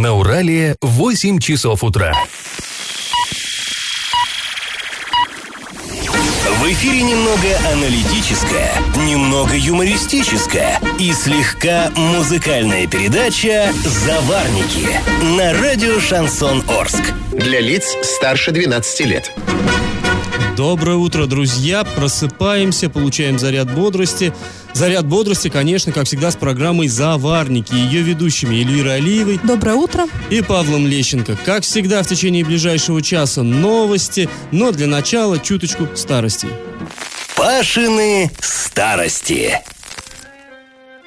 На Урале 8 часов утра. В эфире немного аналитическая, немного юмористическая и слегка музыкальная передача «Заварники» на радио «Шансон Орск». Для лиц старше 12 лет. Доброе утро, друзья. Просыпаемся, получаем заряд бодрости. Заряд бодрости, конечно, как всегда, с программой «Заварники». Ее ведущими Эльвирой Алиевой. Доброе утро. И Павлом Лещенко. Как всегда, в течение ближайшего часа новости, но для начала чуточку старости. Пашины старости.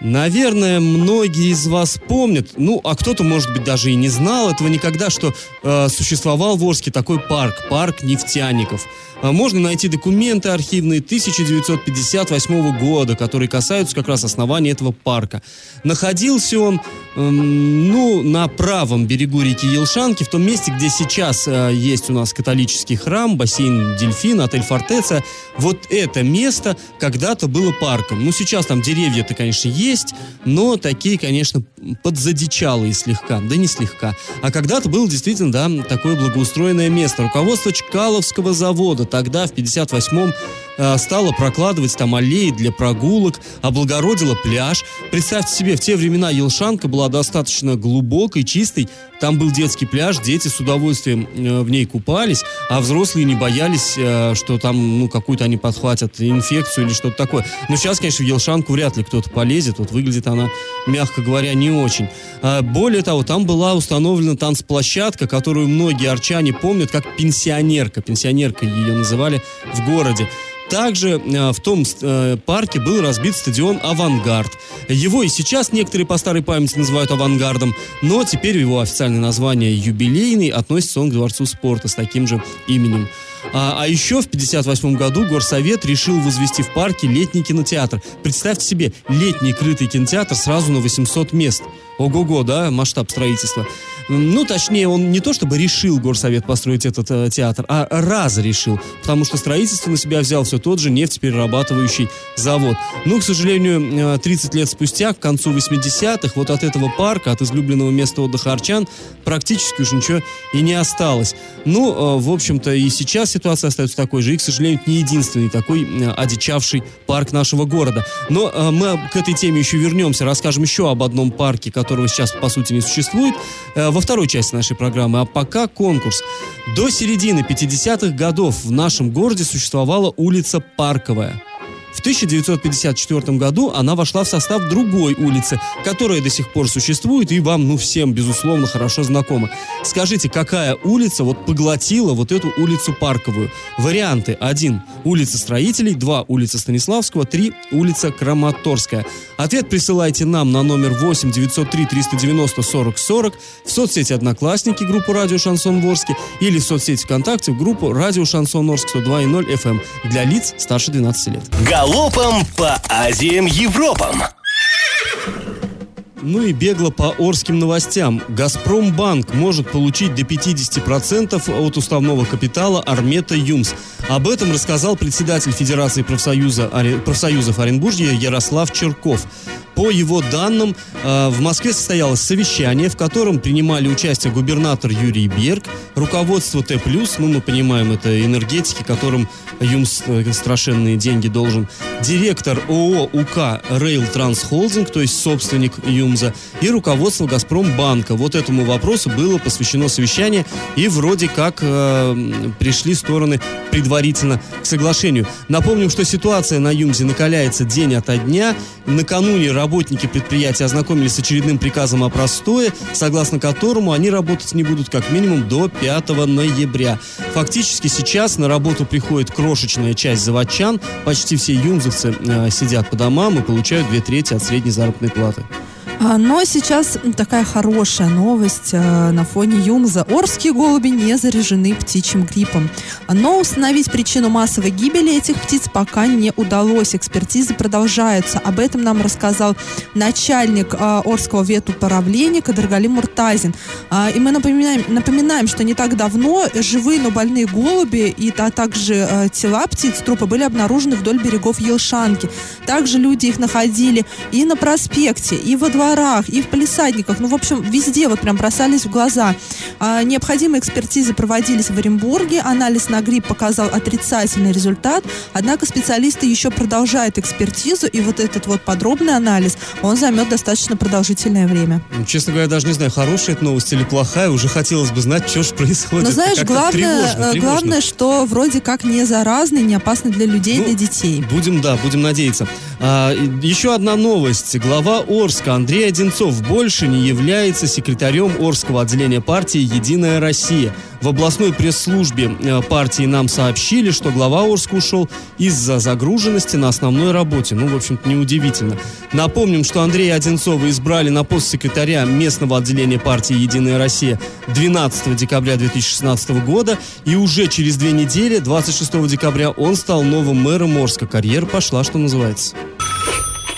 Наверное, многие из вас помнят, ну, а кто-то, может быть, даже и не знал этого никогда, что э, существовал в Орске такой парк, парк нефтяников. А можно найти документы архивные 1958 года, которые касаются как раз основания этого парка. Находился он, эм, ну, на правом берегу реки Елшанки, в том месте, где сейчас э, есть у нас католический храм, бассейн Дельфин, отель Фортеца. Вот это место когда-то было парком. Ну, сейчас там деревья-то, конечно, есть, но такие, конечно, подзадичалые слегка, да не слегка. А когда-то было действительно, да, такое благоустроенное место. Руководство Чкаловского завода тогда, в 58-м, э, стала прокладывать там аллеи для прогулок, облагородила пляж. Представьте себе, в те времена Елшанка была достаточно глубокой, чистой. Там был детский пляж, дети с удовольствием э, в ней купались, а взрослые не боялись, э, что там, ну, какую-то они подхватят инфекцию или что-то такое. Но сейчас, конечно, в Елшанку вряд ли кто-то полезет. Вот выглядит она, мягко говоря, не очень. А, более того, там была установлена танцплощадка, которую многие арчане помнят как пенсионерка. Пенсионерка ее называли в городе. Также э, в том э, парке был разбит стадион «Авангард». Его и сейчас некоторые по старой памяти называют «Авангардом», но теперь его официальное название «Юбилейный» относится он к Дворцу спорта с таким же именем. А, а еще в 1958 году Горсовет решил возвести в парке летний кинотеатр. Представьте себе, летний крытый кинотеатр сразу на 800 мест. Ого-го, да, масштаб строительства. Ну, точнее, он не то чтобы решил горсовет построить этот э, театр, а разрешил, потому что строительство на себя взял все тот же нефтеперерабатывающий завод. Ну, к сожалению, 30 э, лет спустя, к концу 80-х, вот от этого парка, от излюбленного места отдыха Арчан, практически уж ничего и не осталось. Ну, э, в общем-то, и сейчас ситуация остается такой же, и, к сожалению, не единственный такой э, одичавший парк нашего города. Но э, мы к этой теме еще вернемся, расскажем еще об одном парке, которого сейчас, по сути, не существует, э, во второй части нашей программы. А пока конкурс. До середины 50-х годов в нашем городе существовала улица Парковая. В 1954 году она вошла в состав другой улицы, которая до сих пор существует и вам, ну, всем, безусловно, хорошо знакома. Скажите, какая улица вот поглотила вот эту улицу Парковую? Варианты. Один. Улица Строителей. Два. Улица Станиславского. Три. Улица Краматорская. Ответ присылайте нам на номер 8 903 390 40 40 в соцсети Одноклассники группу Радио Шансон Ворске или в соцсети ВКонтакте группу Радио Шансон Орск 102.0 FM эм для лиц старше 12 лет. Галопом по Азиям Европам. Ну и бегло по Орским новостям. «Газпромбанк» может получить до 50% от уставного капитала Армета Юмс. Об этом рассказал председатель Федерации профсоюза, профсоюзов Оренбуржья Ярослав Черков. По его данным, э, в Москве состоялось совещание, в котором принимали участие губернатор Юрий Берг, руководство Т+, ну мы понимаем, это энергетики, которым ЮМС э, страшенные деньги должен, директор ООО УК Rail Транс Холдинг, то есть собственник ЮМЗа, и руководство Газпромбанка. Вот этому вопросу было посвящено совещание, и вроде как э, пришли стороны предварительно к соглашению. Напомним, что ситуация на ЮМЗе накаляется день ото дня. Накануне работники предприятия ознакомились с очередным приказом о простое, согласно которому они работать не будут как минимум до 5 ноября. Фактически сейчас на работу приходит крошечная часть заводчан, почти все юмзовцы э, сидят по домам и получают две трети от средней заработной платы. А, но сейчас такая хорошая новость э, на фоне Юмза. Орские голуби не заряжены птичьим гриппом. Но установить причину массовой гибели этих птиц пока не удалось. Экспертизы продолжаются. Об этом нам рассказал начальник э, Орского ветуправления Кадаргали Муртазин. А, и мы напоминаем, напоминаем, что не так давно живые, но больные голуби и а также тела птиц, трупы были обнаружены вдоль берегов Елшанки. Также люди их находили и на проспекте, и во дворе дворах, и в полисадниках, ну, в общем, везде вот прям бросались в глаза. А, необходимые экспертизы проводились в Оренбурге, анализ на грипп показал отрицательный результат, однако специалисты еще продолжают экспертизу, и вот этот вот подробный анализ, он займет достаточно продолжительное время. Ну, Честно говоря, даже не знаю, хорошая это новость или плохая. Уже хотелось бы знать, что же происходит. Но знаешь, Как-то главное, тревожно, э, тревожно. главное, что вроде как не заразный, не опасный для людей, Ну, для детей. Будем, да, будем надеяться. А, еще одна новость. Глава Орска Андрей Одинцов больше не является секретарем Орского отделения партии «Единая Россия». В областной пресс-службе э, партии нам сообщили, что глава Орска ушел из-за загруженности на основной работе. Ну, в общем-то, неудивительно. Напомним, что Андрея Одинцова избрали на пост секретаря местного отделения партии «Единая Россия» 12 декабря 2016 года. И уже через две недели, 26 декабря, он стал новым мэром Орска. Карьера пошла, что называется.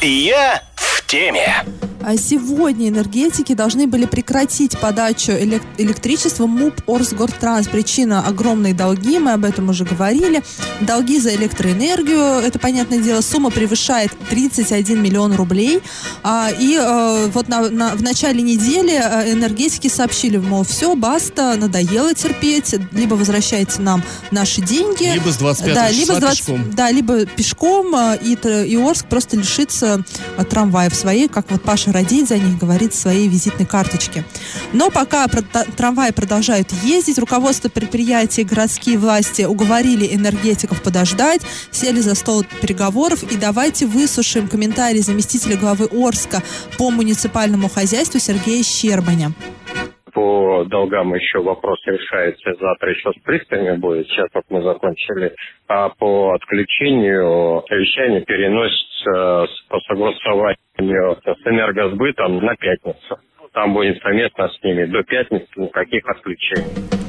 Я в теме. А сегодня энергетики должны были прекратить подачу элек- электричества МУП Орсгортранс. Причина – огромные долги, мы об этом уже говорили. Долги за электроэнергию, это, понятное дело, сумма превышает 31 миллион рублей. А, и э, вот на- на- в начале недели э, энергетики сообщили, мол, все, баста, надоело терпеть, либо возвращайте нам наши деньги. Либо с 25 да, либо с 20 пешком. да, либо пешком, э, и, и Орск просто лишится трамваев своей, как вот Паша Радей за них говорит, своей визитной карточки. Но пока трамваи продолжают ездить, руководство предприятий, городские власти уговорили энергетиков подождать, сели за стол переговоров, и давайте выслушаем комментарий заместителя главы Орска по муниципальному хозяйству Сергея Щербаня. По долгам еще вопрос решается, завтра еще с приставами будет, сейчас вот мы закончили, а по отключению совещание переносится по согласованию с энергосбытом на пятницу. Там будет совместно с ними до пятницы никаких отключений.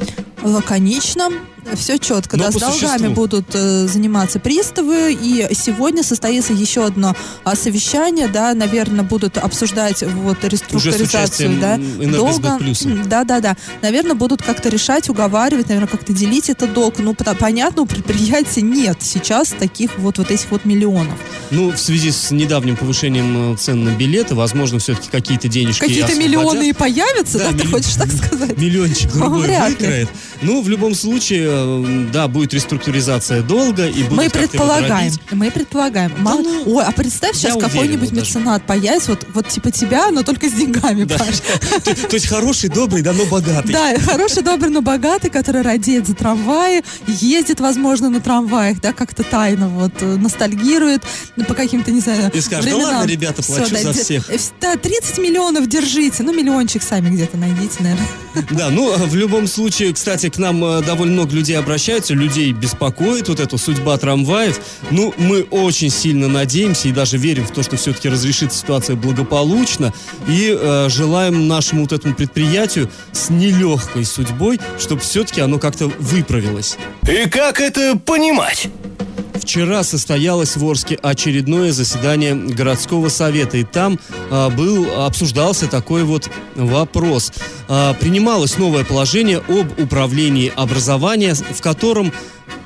Лаконично, все четко. Но Да, с долгами будут э, заниматься приставы. И сегодня состоится еще одно а, совещание. Да, наверное, будут обсуждать вот реструктуризацию да, м, «Энергосбыт долга. плюса». М, Да, да, да. Наверное, будут как-то решать, уговаривать, наверное, как-то делить этот долг. Ну, понятно, у предприятия нет сейчас таких вот, вот этих вот миллионов. Ну, в связи с недавним повышением э, цен на билеты, возможно, все-таки какие-то денежки Какие-то миллионы и появятся, да, ты милли- хочешь так сказать? Миллиончик другой выкроет. Ну, в любом случае, э, да, будет реструктуризация долга и будут Мы предполагаем, мы предполагаем. Мало- ну, Ой, а представь, сейчас какой-нибудь меценат появится, вот, вот типа тебя, но только с деньгами, Да. Паш. То, то есть хороший, добрый, да, но богатый. Да, хороший, добрый, но богатый, который радеет за трамваи, ездит, возможно, на трамваях, да, как-то тайно вот э, ностальгирует ну, по каким-то, не знаю, И скажет, «Да временам. ладно, ребята, плачу за всех». э, Да, 30 миллионов держите, ну, миллиончик сами где-то найдите, наверное. Да, ну, в любом случае, кстати, к нам э, довольно много людей обращаются, людей беспокоит вот эта судьба трамваев. Ну, мы очень сильно надеемся и даже верим в то, что все-таки разрешится ситуация благополучно и э, желаем нашему вот этому предприятию с нелегкой судьбой, чтобы все-таки оно как-то выправилось. И как это понимать? Вчера состоялось в Орске очередное заседание городского совета, и там а, был обсуждался такой вот вопрос. А, принималось новое положение об управлении образования, в котором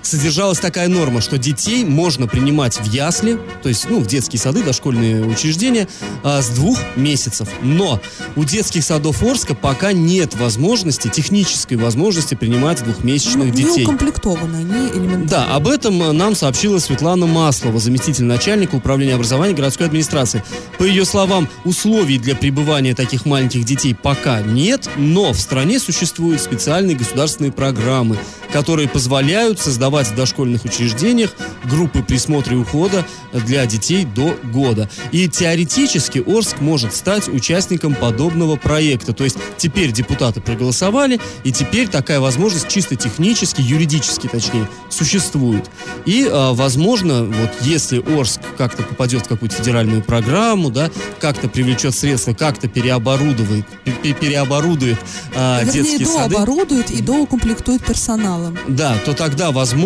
содержалась такая норма, что детей можно принимать в ясли, то есть, ну, в детские сады, дошкольные учреждения, а, с двух месяцев. Но у детских садов Орска пока нет возможности, технической возможности принимать двухмесячных Ну, детей. Не укомплектованы они элементарно. Да, об этом нам сообщила Светлана Маслова, заместитель начальника управления образования городской администрации. По ее словам, условий для пребывания таких маленьких детей пока нет, но в стране существуют специальные государственные программы, которые позволяют создавать в дошкольных учреждениях группы присмотра и ухода для детей до года. И теоретически Орск может стать участником подобного проекта. То есть теперь депутаты проголосовали, и теперь такая возможность чисто технически, юридически точнее, существует. И, а, возможно, вот если Орск как-то попадет в какую-то федеральную программу, да, как-то привлечет средства, как-то переоборудует, пе- переоборудует а, Вернее, детские сады. дооборудуют и доукомплектуют персоналом. Да, то тогда, возможно,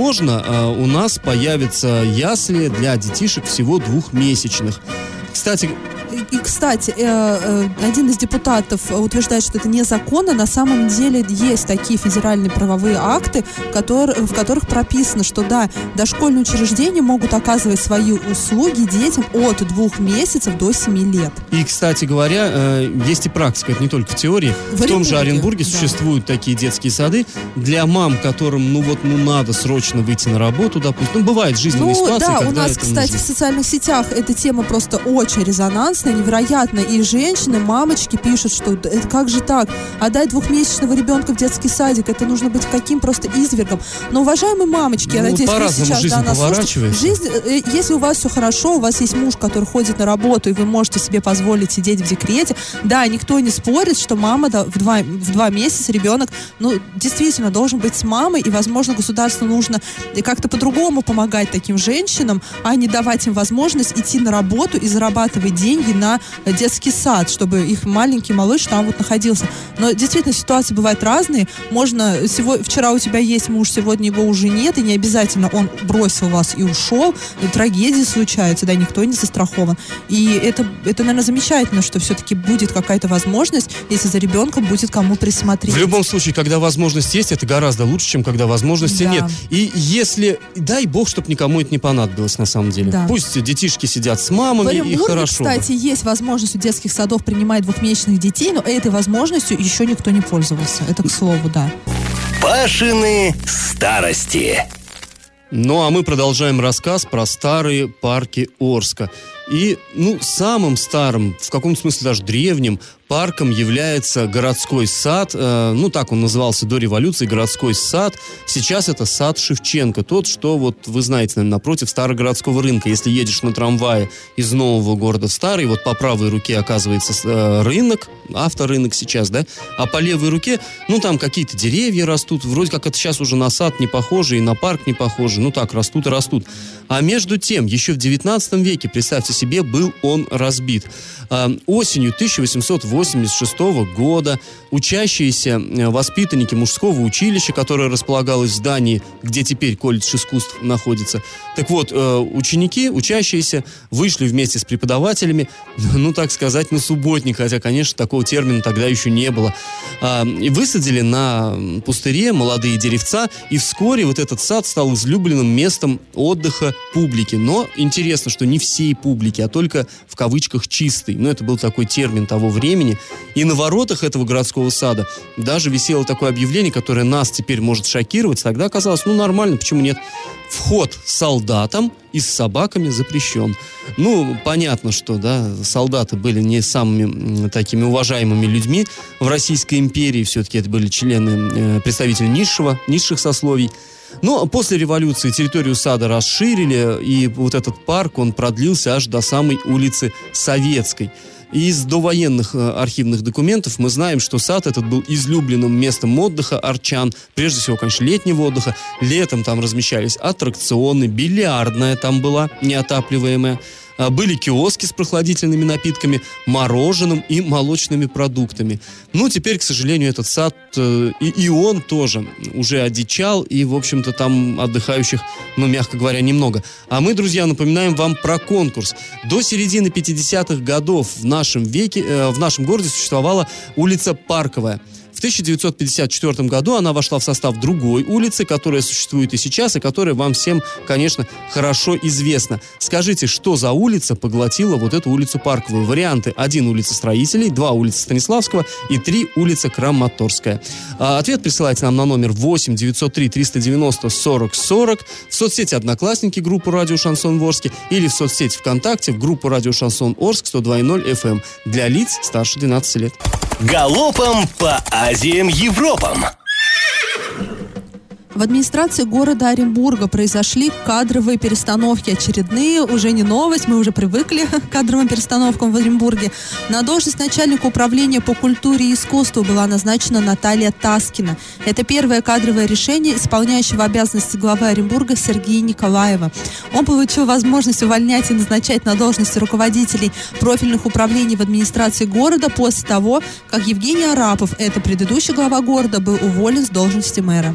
э, у нас появятся ясли для детишек всего двухмесячных. Кстати, и, кстати, э, э, один из депутатов утверждает, что это незаконно. На самом деле есть такие федеральные правовые акты, которые, в которых прописано, что да, дошкольные учреждения могут оказывать свои услуги детям от двух месяцев до семи лет. И, кстати говоря, э, есть и практика, это не только в теории. В, в том же Оренбурге да. существуют такие детские сады для мам, которым, ну вот, ну надо срочно выйти на работу, допустим. Ну, бывает жизненные ну, ситуации, да, у нас, кстати, нужно. в социальных сетях эта тема просто очень резонансная, невероятно. И женщины, мамочки пишут, что это как же так? Отдать двухмесячного ребенка в детский садик, это нужно быть каким просто извергом. Но, уважаемые мамочки, ну, я надеюсь, вы сейчас жизнь да, нас слушаете. Жизнь, э, если у вас все хорошо, у вас есть муж, который ходит на работу, и вы можете себе позволить сидеть в декрете, да, никто не спорит, что мама да, в, два, в два месяца ребенок, ну, действительно, должен быть с мамой, и, возможно, государству нужно как-то по-другому помогать таким женщинам, а не давать им возможность идти на работу и зарабатывать деньги на детский сад, чтобы их маленький малыш там вот находился. Но действительно ситуации бывают разные. Можно сегодня, вчера у тебя есть муж, сегодня его уже нет, и не обязательно он бросил вас и ушел. И трагедии случаются, да, никто не застрахован. И это, это, наверное, замечательно, что все-таки будет какая-то возможность, если за ребенком будет кому присмотреть. В любом случае, когда возможность есть, это гораздо лучше, чем когда возможности да. нет. И если, дай бог, чтобы никому это не понадобилось на самом деле. Да. Пусть детишки сидят с мамами, в и хорошо. кстати, есть возможность у детских садов принимать двухмесячных детей, но этой возможностью еще никто не пользовался. Это к слову, да. Пашины старости. Ну а мы продолжаем рассказ про старые парки Орска. И, ну, самым старым, в каком смысле даже древним, парком является городской сад. Э, ну, так он назывался до революции, городской сад. Сейчас это сад Шевченко. Тот, что, вот, вы знаете, наверное, напротив Старогородского рынка. Если едешь на трамвае из нового города в старый, вот по правой руке оказывается э, рынок, авторынок сейчас, да, а по левой руке, ну, там какие-то деревья растут. Вроде как это сейчас уже на сад не похоже и на парк не похоже. Ну, так, растут и растут. А между тем, еще в 19 веке, представьте себе, был он разбит. Э, осенью 1886 года учащиеся э, воспитанники мужского училища, которое располагалось в здании, где теперь колледж искусств находится, так вот, э, ученики, учащиеся, вышли вместе с преподавателями, ну, так сказать, на субботник, хотя, конечно, такого термина тогда еще не было, а, и высадили на пустыре молодые деревца, и вскоре вот этот сад стал излюбленным местом отдыха публики. Но интересно, что не всей публики, а только в кавычках чистый. Ну, это был такой термин того времени. И на воротах этого городского сада даже висело такое объявление, которое нас теперь может шокировать. Тогда казалось, ну, нормально, почему нет? Вход солдатам и с собаками запрещен. Ну, понятно, что, да, солдаты были не самыми такими уважаемыми людьми в Российской империи. Все-таки это были члены, э, представители низшего, низших сословий. Но после революции территорию сада расширили, и вот этот парк, он продлился аж до самой улицы Советской. из довоенных э, архивных документов мы знаем, что сад этот был излюбленным местом отдыха арчан, прежде всего, конечно, летнего отдыха. Летом там размещались аттракционы, бильярдная там была неотапливаемая. А, были киоски с прохладительными напитками, мороженым и молочными продуктами. Ну, теперь, к сожалению, этот сад э, и, и он тоже уже одичал, и, в общем-то, там отдыхающих, ну, мягко говоря, немного. А мы, друзья, напоминаем вам про конкурс. До середины 50-х годов в нашем веке, э, в нашем городе существовала улица Парковая – 1954 году она вошла в состав другой улицы, которая существует и сейчас, и которая вам всем, конечно, хорошо известна. Скажите, что за улица поглотила вот эту улицу Парковую? Варианты. Один улица Строителей, два улица Станиславского и три улица Краматорская. А, ответ присылайте нам на номер 8 903 390 40 40 в соцсети Одноклассники группу Радио Шансон Ворске или в соцсети ВКонтакте в группу Радио Шансон Орск 102.0 FM эм для лиц старше 12 лет. Галопом по Азиям Европам. В администрации города Оренбурга произошли кадровые перестановки. Очередные, уже не новость, мы уже привыкли к кадровым перестановкам в Оренбурге. На должность начальника управления по культуре и искусству была назначена Наталья Таскина. Это первое кадровое решение исполняющего обязанности главы Оренбурга Сергея Николаева. Он получил возможность увольнять и назначать на должности руководителей профильных управлений в администрации города после того, как Евгений Арапов, это предыдущий глава города, был уволен с должности мэра.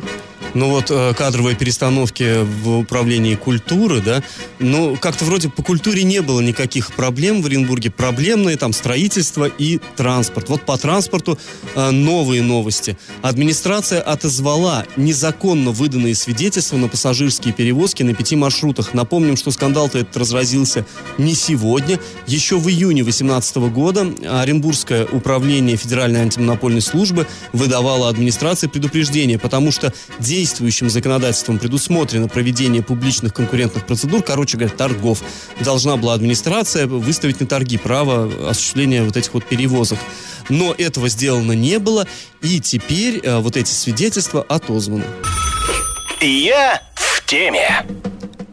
Ну вот э, кадровые перестановки в управлении культуры, да, ну как-то вроде по культуре не было никаких проблем в Оренбурге. Проблемные там строительство и транспорт. Вот по транспорту э, новые новости. Администрация отозвала незаконно выданные свидетельства на пассажирские перевозки на пяти маршрутах. Напомним, что скандал-то этот разразился не сегодня. Еще в июне 2018 года Оренбургское управление Федеральной антимонопольной службы выдавало администрации предупреждение, потому что действующим законодательством предусмотрено проведение публичных конкурентных процедур, короче говоря, торгов. Должна была администрация выставить на торги право осуществления вот этих вот перевозок. Но этого сделано не было, и теперь э, вот эти свидетельства отозваны. Я в теме.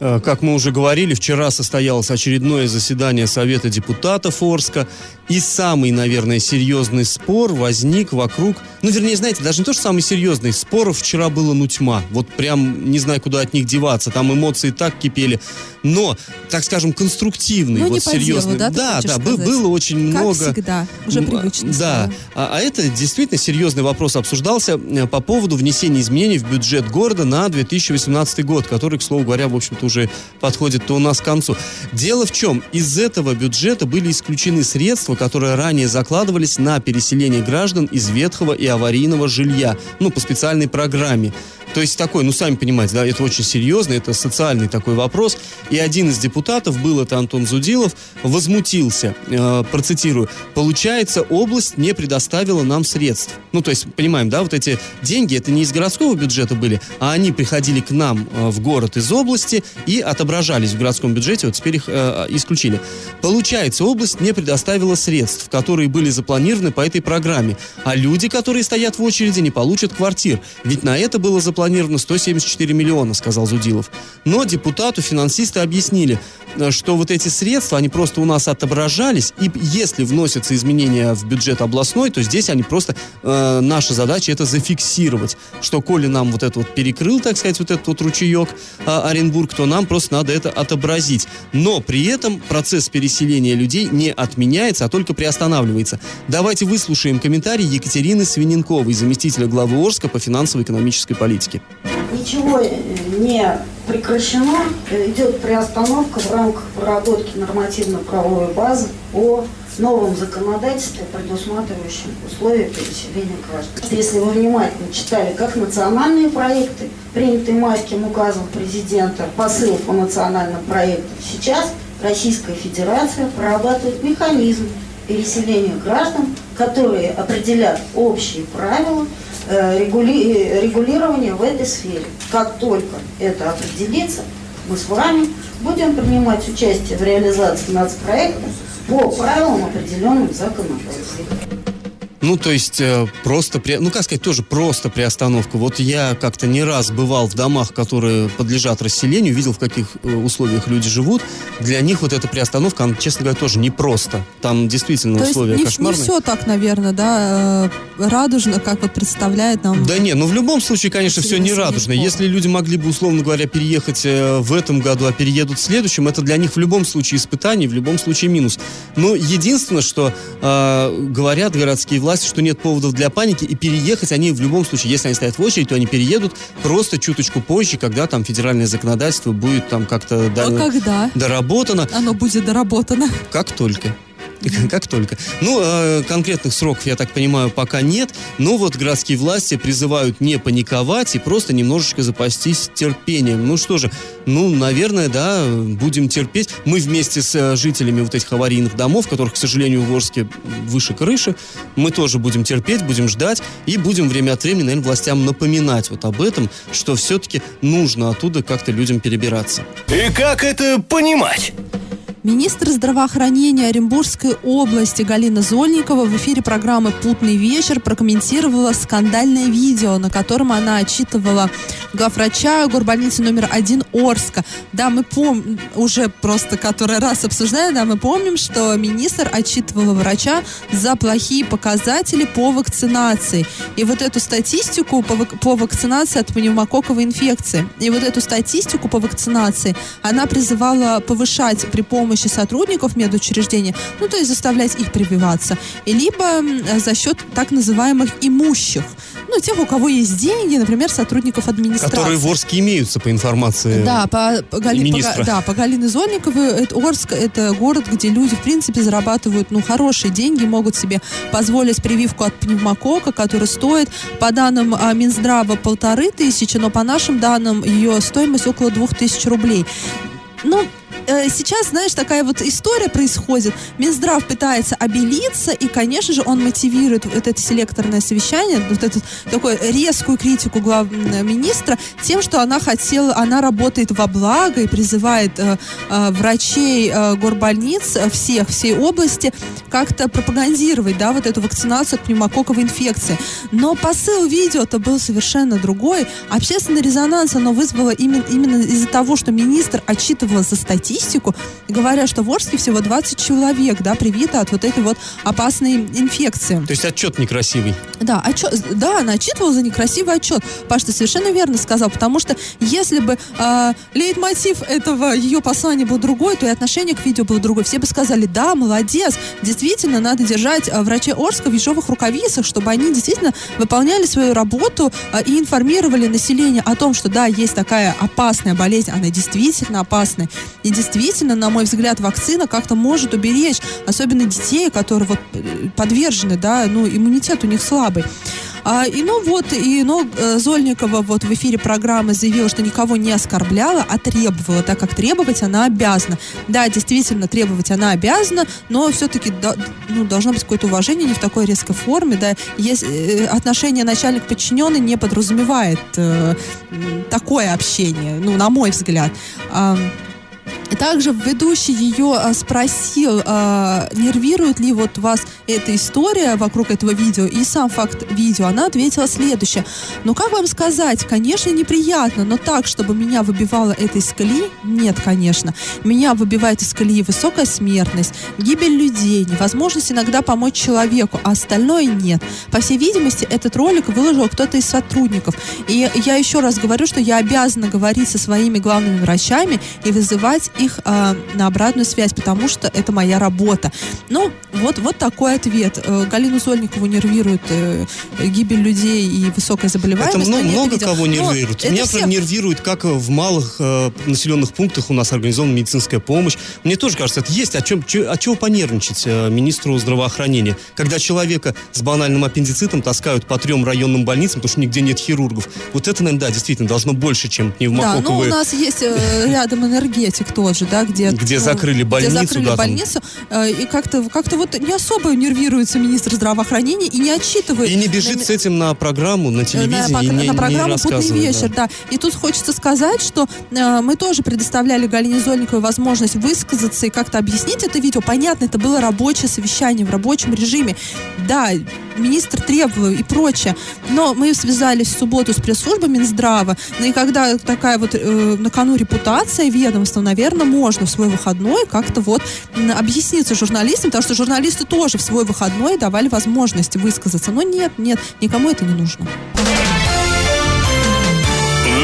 Э, Как мы уже говорили, вчера состоялось очередное заседание Совета депутатов Орска. И самый, наверное, серьезный спор возник вокруг... Ну, вернее, знаете, даже не то, что самый серьезный. Споров вчера было ну тьма. Вот прям не знаю, куда от них деваться. Там эмоции так кипели. Но, так скажем, конструктивный, Ну, вот по делу, серьезный. да, да, да, было очень Как много... всегда, уже М, привычно Да, а, а это действительно серьезный вопрос обсуждался э, по поводу внесения изменений в бюджет города на 2018 год, который, к слову говоря, в общем-то уже подходит у нас к концу. Дело в чем? Из этого бюджета были исключены средства, которые ранее закладывались на переселение граждан из ветхого и аварийного жилья, ну, по специальной программе. То есть такой, ну, сами понимаете, да, это очень серьезно, это социальный такой вопрос. И один из депутатов, был это Антон Зудилов, возмутился, э, процитирую, «Получается, область не предоставила нам средств». Ну, то есть, понимаем, да, вот эти деньги, это не из городского бюджета были, а они приходили к нам э, в город из области и отображались в городском бюджете, вот теперь их э, исключили. Получается, область не предоставила средств, которые были запланированы по этой программе, а люди, которые стоят в очереди, не получат квартир. Ведь на это было запланировано 174 миллиона, сказал Зудилов. Но депутату финансисты объяснили, э, что вот эти средства, они просто у нас отображались, и если вносятся изменения в бюджет областной, то здесь они просто, э, наша задача это зафиксировать, что коли нам вот это вот перекрыл, так сказать, вот этот вот ручеек э, Оренбург, то нам просто надо это отобразить. Но при этом процесс переселения людей не отменяется, а только приостанавливается. Давайте выслушаем комментарий Екатерины Свиненковой, заместителя главы Орска по финансово-экономической политике. Ничего э, не прекращено, Э, идет приостановка в рамках проработки нормативно-правовой базы по новом законодательстве, предусматривающем условия переселения граждан. Если вы внимательно читали как национальные проекты, принятые майским указом президента, посыл по национальным проектам, сейчас Российская Федерация прорабатывает механизм переселения граждан, которые определят общие правила э, э, регулирования в этой сфере. Как только это определится, мы с вами будем принимать участие в реализации нацпроекта по правилам, определенным в законодательстве. Ну, то есть, э, просто, при... ну, как сказать, тоже просто приостановка. Вот я как-то не раз бывал в домах, которые подлежат расселению, видел, в каких э, условиях люди живут. Для них вот эта приостановка, она, честно говоря, тоже непросто. Там действительно То есть условия не, не кошмарные. все так, наверное, да, э, радужно, как вот представляет нам. Да не, ну в любом случае, конечно, все не радужно. Если люди могли бы, условно говоря, переехать э, в этом году, а переедут в следующем, это для них в любом случае испытание, в любом случае минус. Но единственное, что э, говорят городские власти, что нет поводов для паники, и переехать они в любом случае, если они стоят в очередь, то они переедут просто чуточку позже, когда там федеральное законодательство будет там как-то А когда доработано. оно будет доработано? Как только. Как только. Ну, э, конкретных сроков, я так понимаю, пока нет. Но вот городские власти призывают не паниковать и просто немножечко запастись терпением. Ну что же, ну, наверное, да, будем терпеть. Мы вместе с э, жителями вот этих аварийных домов, которых, к сожалению, в Орске выше крыши, мы тоже будем терпеть, будем ждать и будем время от времени, наверное, властям напоминать вот об этом, что все-таки нужно оттуда как-то людям перебираться. И как это понимать? Министр здравоохранения Оренбургской области Галина Зольникова в эфире программы «Путный вечер» прокомментировала скандальное видео, на котором она отчитывала главврача горбольницы номер один Орска. Да, мы помним, уже просто который раз обсуждаем, да, мы помним, что министр отчитывала врача за плохие показатели по вакцинации. И вот эту статистику по, вак- по вакцинации от пневмококковой инфекции. И вот эту статистику по вакцинации она призывала повышать при помощи сотрудников медучреждения, ну, то есть заставлять их прививаться, либо за счет так называемых имущих. Ну, тех, у кого есть деньги, например, сотрудников администрации. Которые в Орске имеются, по информации Да, по, по, Гали- по да, по Галине Зольниковой, это Орск, это город, где люди, в принципе, зарабатывают, ну, хорошие деньги, могут себе позволить прививку от пневмокока, которая стоит, по данным а, Минздрава, полторы тысячи, но по нашим данным, ее стоимость около двух тысяч рублей. Ну, э, сейчас, знаешь, такая вот история происходит. Минздрав пытается обелиться, и, конечно же, он мотивирует вот это селекторное совещание, вот эту такую резкую критику главного министра тем, что она хотела, она работает во благо и призывает э, э, врачей э, горбольниц э, всех, всей области как-то пропагандировать, да, вот эту вакцинацию от пневмококковой инфекции. Но посыл видео-то был совершенно другой. Общественный резонанс оно вызвало именно, именно из-за того, что министр отчитывала за статистику, говоря, что в Орске всего 20 человек, да, привито от вот этой вот опасной инфекции. То есть отчет некрасивый. Да, отчет, да, она отчитывала за некрасивый отчет. Паш, ты совершенно верно сказал, потому что если бы э, лейтмотив этого ее послания был другой, то и отношение к видео было другое. Все бы сказали, да, молодец, действительно, надо держать э, врачей Орска в ежовых рукавицах, чтобы они действительно выполняли свою работу э, и информировали население о том, что да, есть такая опасная болезнь, она действительно опасная. И действительно, на мой взгляд, вакцина как-то может уберечь, особенно детей, которые вот э, подвержены, да, ну, иммунитет у них слабый. А, и ну вот, и ну, Зольникова вот в эфире программы заявила, что никого не оскорбляла, а требовала, так как требовать она обязана. Да, действительно, требовать она обязана, но все-таки ну, должно быть какое-то уважение, не в такой резкой форме, да. Если, э, отношение начальник-подчиненный не подразумевает э, такое общение, ну, на мой взгляд. Также ведущий ее а, спросил, а, нервирует ли вот вас эта история вокруг этого видео и сам факт видео. Она ответила следующее. Ну, как вам сказать, конечно, неприятно, но так, чтобы меня выбивало это из нет, конечно. Меня выбивает из колеи высокая смертность, гибель людей, невозможность иногда помочь человеку, а остальное нет. По всей видимости, этот ролик выложил кто-то из сотрудников. И я еще раз говорю, что я обязана говорить со своими главными врачами и вызывать их э, на обратную связь, потому что это моя работа. Ну, вот, вот такой ответ. Э, Галину Сольникову нервирует э, гибель людей и высокая Это заболеваемость. много, но не это много видео. кого Но нервирует. это Меня всех- например, нервирует, как в малых э, населенных пунктах у нас организована медицинская помощь. Мне тоже кажется, это есть о чем, чё- от чего понервничать э, министру здравоохранения. Когда человека с банальным аппендицитом таскают по трем районным больницам, потому что нигде нет хирургов. Вот это, наверное, да, действительно должно больше, чем Да, ну у пневмококковые. нас есть э, рядом энергетик тот же, да, где... Где ну, закрыли больницу, Где закрыли да, больницу, э, и как-то как вот не особо нервируется министр здравоохранения и не отчитывает... И не бежит на- с этим на программу, на на, телевидении, пок- и не, на не программу «Путный рассказывает, вечер», да. да. И тут хочется сказать, что э, мы тоже предоставляли Галине Зольниковой возможность высказаться и как-то объяснить это видео. Понятно, это было рабочее совещание в рабочем режиме. Да, министр требовал и прочее. Но мы связались в субботу с пресс-службой Минздрава. Ну и когда такая вот э, на кону репутация ведомства, наверное, можно в свой выходной как-то вот объясниться журналистам, потому что журналисты тоже в свой выходной давали возможность высказаться. Но нет, нет, никому это не нужно.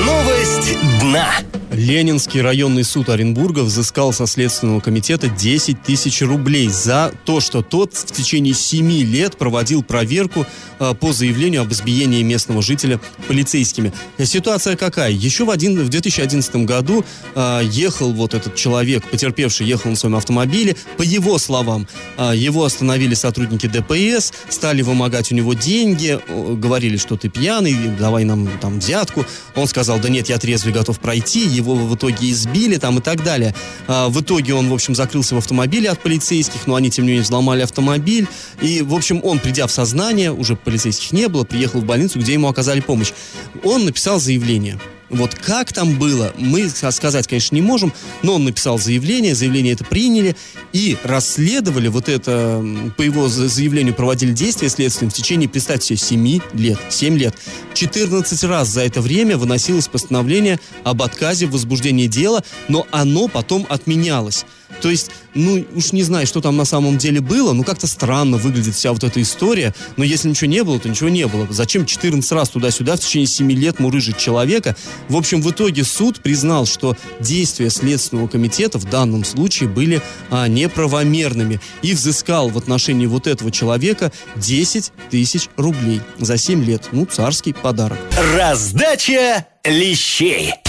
Новость дна. Ленинский районный суд Оренбурга взыскал со Следственного комитета 10 тысяч рублей за то, что тот в течение 7 лет проводил проверку э, по заявлению об избиении местного жителя полицейскими. Ситуация какая? Еще в, один, в 2011 году э, ехал вот этот человек, потерпевший, ехал на своем автомобиле. По его словам, э, его остановили сотрудники ДПС, стали вымогать у него деньги, говорили, что ты пьяный, давай нам там взятку. Он сказал, да нет, я трезвый, готов пройти. Его в итоге избили там и так далее. А, в итоге он, в общем, закрылся в автомобиле от полицейских, но они, тем не менее, взломали автомобиль. И, в общем, он, придя в сознание, уже полицейских не было, приехал в больницу, где ему оказали помощь. Он написал заявление. Вот как там было, мы сказать, конечно, не можем, но он написал заявление, заявление это приняли и расследовали вот это, по его за- заявлению проводили действия следственные в течение, представьте себе, 7 лет, 7 лет. 14 раз за это время выносилось постановление об отказе в возбуждении дела, но оно потом отменялось. То есть, ну, уж не знаю, что там на самом деле было, но как-то странно выглядит вся вот эта история. Но если ничего не было, то ничего не было. Зачем 14 раз туда-сюда в течение 7 лет мурыжить человека? В общем, в итоге суд признал, что действия Следственного комитета в данном случае были а, неправомерными и взыскал в отношении вот этого человека 10 тысяч рублей за 7 лет. Ну, царский подарок. Раздача лещей.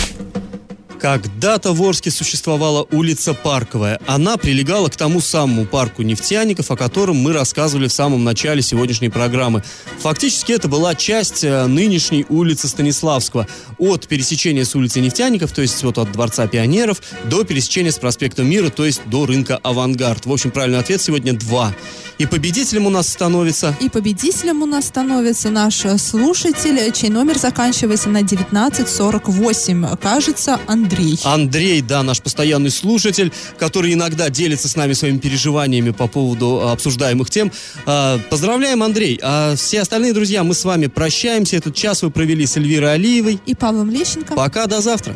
Когда-то в Орске существовала улица Парковая. Она прилегала к тому самому парку нефтяников, о котором мы рассказывали в самом начале сегодняшней программы. Фактически это была часть э, нынешней улицы Станиславского. От пересечения с улицей нефтяников, то есть вот от Дворца пионеров, до пересечения с проспектом Мира, то есть до рынка Авангард. В общем, правильный ответ сегодня два. И победителем у нас становится... И победителем у нас становится наш слушатель, чей номер заканчивается на 1948. Кажется, Андрей. Андрей, да, наш постоянный слушатель, который иногда делится с нами своими переживаниями по поводу а, обсуждаемых тем. А, Поздравляем, Андрей. А все остальные друзья, мы с вами прощаемся. Этот час вы провели с Эльвирой Алиевой. И Павлом Лещенко. Пока, до завтра.